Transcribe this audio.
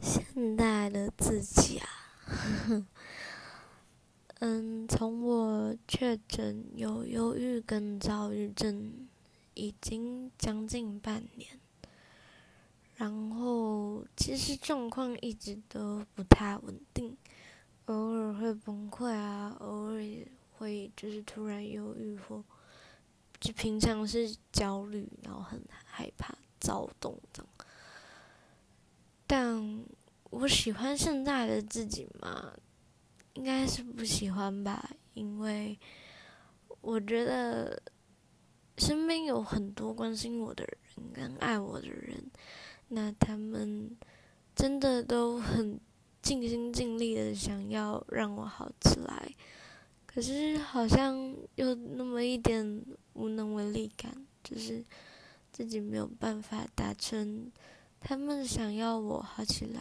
现在的自己啊，嗯，从我确诊有忧郁跟躁郁症，已经将近半年，然后其实状况一直都不太稳定，偶尔会崩溃啊，偶尔会就是突然忧郁或，就平常是焦虑，然后很害怕躁动这样，但。我喜欢现在的自己吗？应该是不喜欢吧，因为我觉得身边有很多关心我的人跟爱我的人，那他们真的都很尽心尽力的想要让我好起来，可是好像有那么一点无能为力感，就是自己没有办法达成他们想要我好起来。